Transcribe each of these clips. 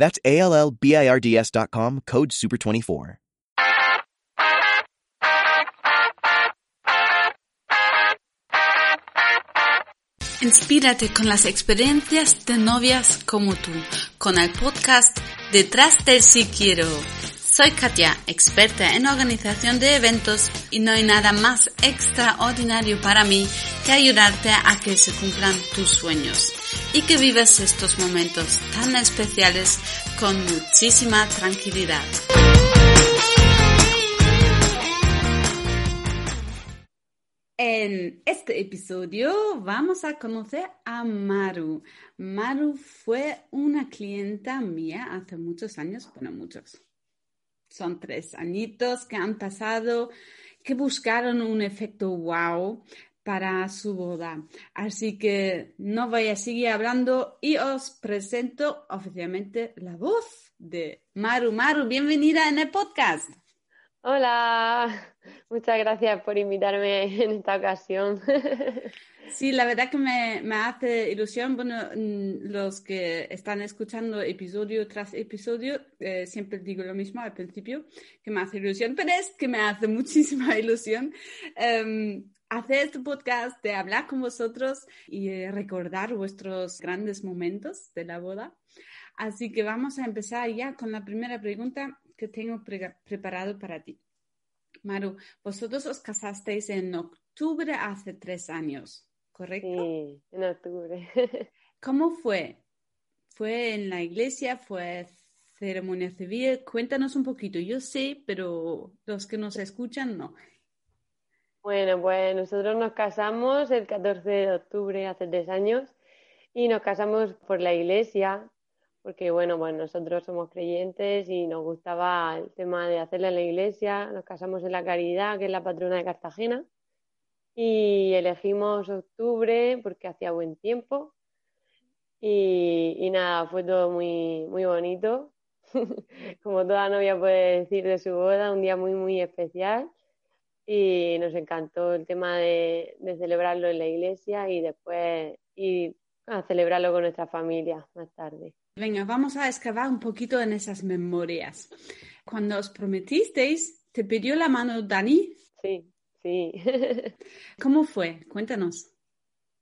That's A L L B I R D S.com, code SUPER24. Inspírate con las experiencias de novias como tú, con el podcast Detrás del Si Quiero. Soy Katia, experta en organización de eventos y no hay nada más extraordinario para mí que ayudarte a que se cumplan tus sueños y que vivas estos momentos tan especiales con muchísima tranquilidad. En este episodio vamos a conocer a Maru. Maru fue una clienta mía hace muchos años, bueno, muchos. Son tres añitos que han pasado, que buscaron un efecto wow para su boda. Así que no voy a seguir hablando y os presento oficialmente la voz de Maru. Maru, bienvenida en el podcast. Hola, muchas gracias por invitarme en esta ocasión. Sí, la verdad que me, hace ilusión. Bueno, mm, los que están escuchando episodio tras episodio, eh, siempre digo lo mismo al principio, que me hace ilusión, pero es que me hace muchísima ilusión em, hacer este podcast, de hablar con vosotros y recordar vuestros grandes momentos de la boda. Así que vamos a empezar ya con la primera pregunta que tengo preparado para ti. Maru, vosotros os casasteis en octubre hace tres años, ¿correcto? Sí, en octubre. ¿Cómo fue? ¿Fue en la iglesia? ¿Fue ceremonia civil? Cuéntanos un poquito. Yo sé, pero los que nos escuchan no. Bueno, pues nosotros nos casamos el 14 de octubre hace tres años y nos casamos por la iglesia porque bueno, pues nosotros somos creyentes y nos gustaba el tema de hacerla en la iglesia, nos casamos en la Caridad, que es la patrona de Cartagena, y elegimos octubre porque hacía buen tiempo. Y, nada, fue todo muy, muy bonito, como toda novia puede decir de su boda, un día muy, muy especial y nos encantó el tema de, de celebrarlo en la iglesia y después ir a celebrarlo con nuestra familia más tarde. Venga, vamos a excavar un poquito en esas memorias. Cuando os prometisteis, ¿te pidió la mano Dani? Sí, sí. ¿Cómo fue? Cuéntanos.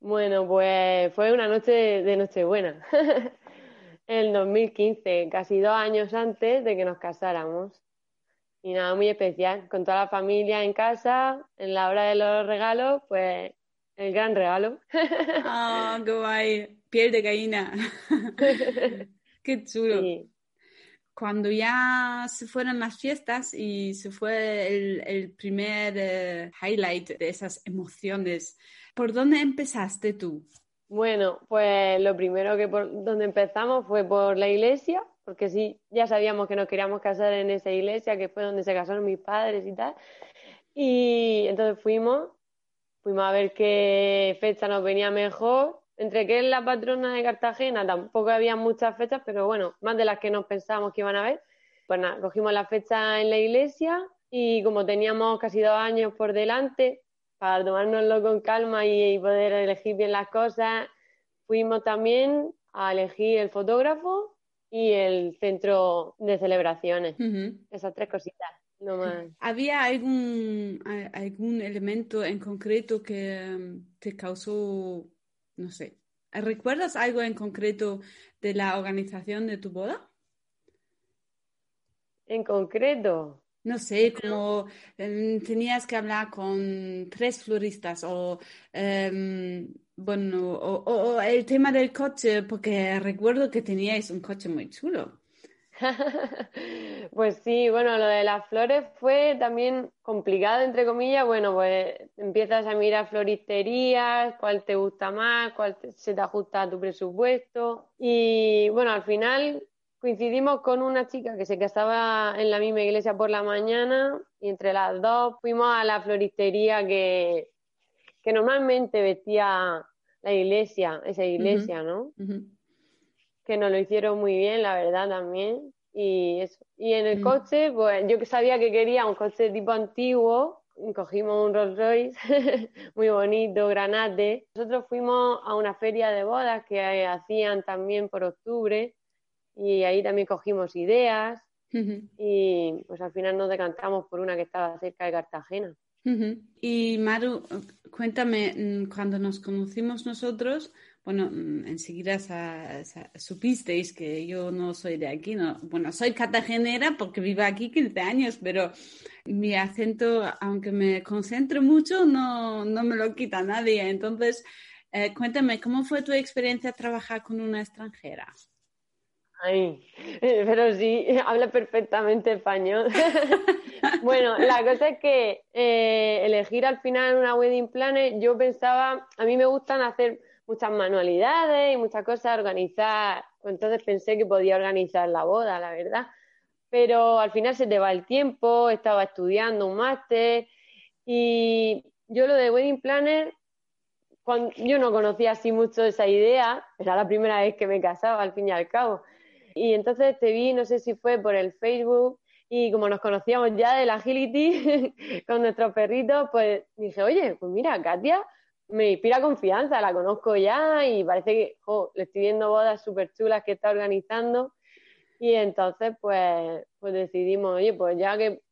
Bueno, pues fue una noche de Nochebuena, el 2015, casi dos años antes de que nos casáramos. Y nada, muy especial, con toda la familia en casa, en la hora de los regalos, pues el gran regalo. ¡Ah, qué guay! Piel de gallina. qué chulo. Cuando ya se fueron las fiestas y se fue el, primer eh, highlight de esas emociones, ¿por dónde empezaste tú? Bueno, pues lo primero que por donde empezamos fue por la iglesia, porque sí, ya sabíamos que nos queríamos casar en esa iglesia, que fue donde se casaron mis padres y tal. Y entonces fuimos, fuimos a ver qué fecha nos venía mejor entre que es la patrona de Cartagena, tampoco había muchas fechas, pero bueno, más de las que nos pensábamos que iban a haber. Pues nada, cogimos la fecha en la iglesia y como teníamos casi dos años por delante, para tomárnoslo con calma y, poder elegir bien las cosas, fuimos también a elegir el fotógrafo y el centro de celebraciones. Esas tres cositas. No más. ¿Había algún, algún elemento en concreto que um, te causó no sé. ¿Recuerdas algo en concreto de la organización de tu boda? En concreto. No sé, como em, tenías que hablar con tres floristas o, em, bueno, o, el tema del coche, porque recuerdo que teníais un coche muy chulo. pues sí, bueno, lo de las flores fue también complicado, entre comillas. Bueno, pues empiezas a mirar floristerías, cuál te gusta más, cuál se te ajusta a tu presupuesto. Y bueno, al final coincidimos con una chica que se casaba en la misma iglesia por la mañana y entre las dos fuimos a la floristería que, que normalmente vestía la iglesia, esa iglesia, ¿no? Que nos lo hicieron muy bien, la verdad, también. Y, eso. y en el mm. coche, pues yo sabía que quería un coche tipo antiguo, cogimos un Rolls Royce muy bonito, granate. Nosotros fuimos a una feria de bodas que hacían también por octubre y ahí también cogimos ideas y pues al final nos decantamos por una que estaba cerca de Cartagena. Y Maru, cuéntame, mm, cuando nos conocimos nosotros, bueno, mm, enseguida supisteis que yo no soy de aquí, no, bueno, soy cartagenera porque vivo aquí 15 años, pero mi acento, aunque me concentro mucho, no, no me lo quita nadie. Entonces, eh, cuéntame, ¿cómo fue tu experiencia trabajar con una extranjera? Ay, pero sí, habla perfectamente español. bueno, la cosa es que eh, elegir al final una wedding planner, yo pensaba, a mí me gustan hacer muchas manualidades y muchas cosas, organizar, entonces pensé que podía organizar la boda, la verdad. Pero al final se te va el tiempo, estaba estudiando un máster y yo lo de wedding planner, yo no conocía así mucho esa idea, era la primera vez que me casaba al fin y al cabo. Y entonces te vi, no sé si fue por el Facebook, y como nos conocíamos ya del agility con nuestros perritos, pues dije, oye, pues mira, Katia me inspira confianza, la conozco ya y parece que le estoy viendo bodas súper chulas que está organizando. Y entonces, pues, pues decidimos, oye, pues ya que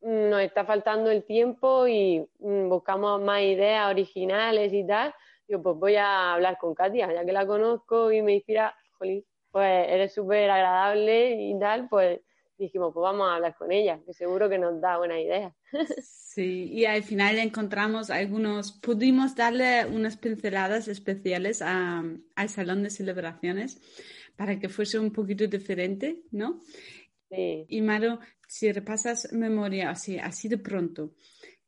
nos está faltando el tiempo y mm, buscamos más ideas originales y tal, yo pues voy a hablar con Katia, ya que la conozco y me inspira, jolín, pues eres súper agradable y tal, pues dijimos, pues vamos a hablar con ella, que seguro que nos da buena idea. Sí, y al final encontramos algunos, pudimos darle unas pinceladas especiales al salón de celebraciones para que fuese un poquito diferente, ¿no? Sí. Y Maro, si repasas memoria así, así de pronto,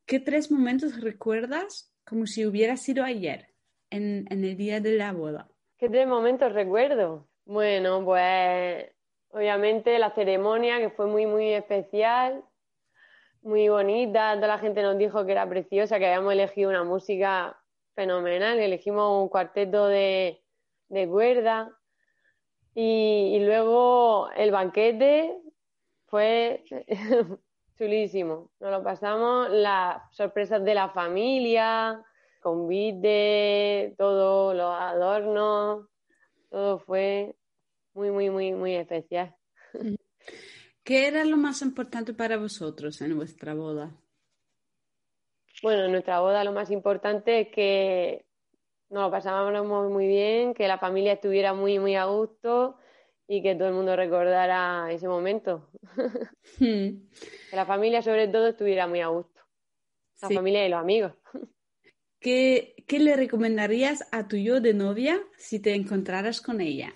¿qué tres momentos recuerdas como si hubiera sido ayer, en, en el día de la boda? ¿Qué tres momentos recuerdo? Bueno, pues obviamente la ceremonia que fue muy, muy especial, muy bonita, toda la gente nos dijo que era preciosa, que habíamos elegido una música fenomenal, elegimos un cuarteto de, cuerda y, luego el banquete fue chulísimo, nos lo pasamos, las sorpresas de la familia, convite, todo, los adornos, todo fue muy, muy, muy, muy especial. ¿Qué era lo más importante para vosotros en vuestra boda? Bueno, en nuestra boda lo más importante es que nos lo pasábamos muy bien, que la familia estuviera muy, muy a gusto y que todo el mundo recordara ese momento. Hmm. que la familia sobre todo estuviera muy a gusto. La familia y los amigos. ¿Qué, le recomendarías a tu yo de novia si te encontraras con ella?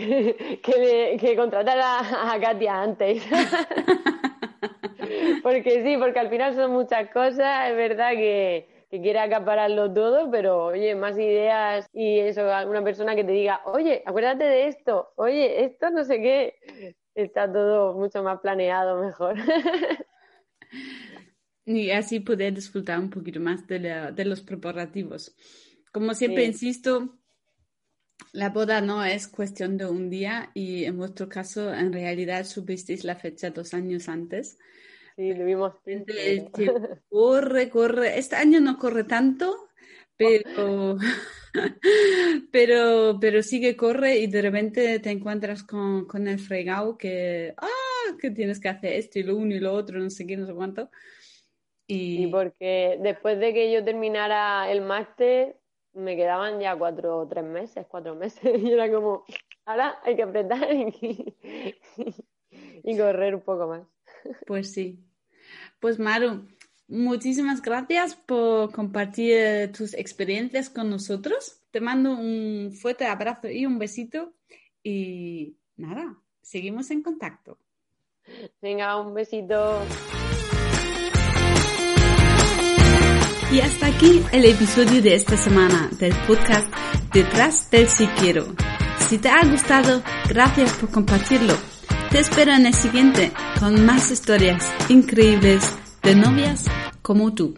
que, que contratara a Katia antes. porque sí, porque al final son muchas cosas, es verdad que, que quiere acapararlo todo, pero oye, más ideas y eso, alguna persona que te diga, oye, acuérdate de esto, oye, esto no sé qué, está todo mucho más planeado, mejor. y así poder disfrutar un poquito más de, los preparativos. Como siempre insisto, la boda no es cuestión de un día y en vuestro caso en realidad supisteis la fecha dos años antes. Sí, lo vimos. corre, corre. Este año no corre tanto, pero, pero, pero sí que corre y de repente te encuentras con, con el fregado que, ah, que tienes que hacer esto y lo uno y lo otro, no sé qué, no sé cuánto. Y... porque después de que yo terminara el máster, me quedaban ya cuatro o tres meses, cuatro meses, y era como, ahora hay que apretar y, correr un poco más. Pues sí. Pues Maru, muchísimas gracias por compartir tus experiencias con nosotros. Te mando un fuerte abrazo y un besito y nada, seguimos en contacto. Venga, un besito. Y hasta aquí el episodio de esta semana del podcast Detrás del Si Quiero. Si te ha gustado, gracias por compartirlo. Te espero en el siguiente con más historias increíbles de novias como tú.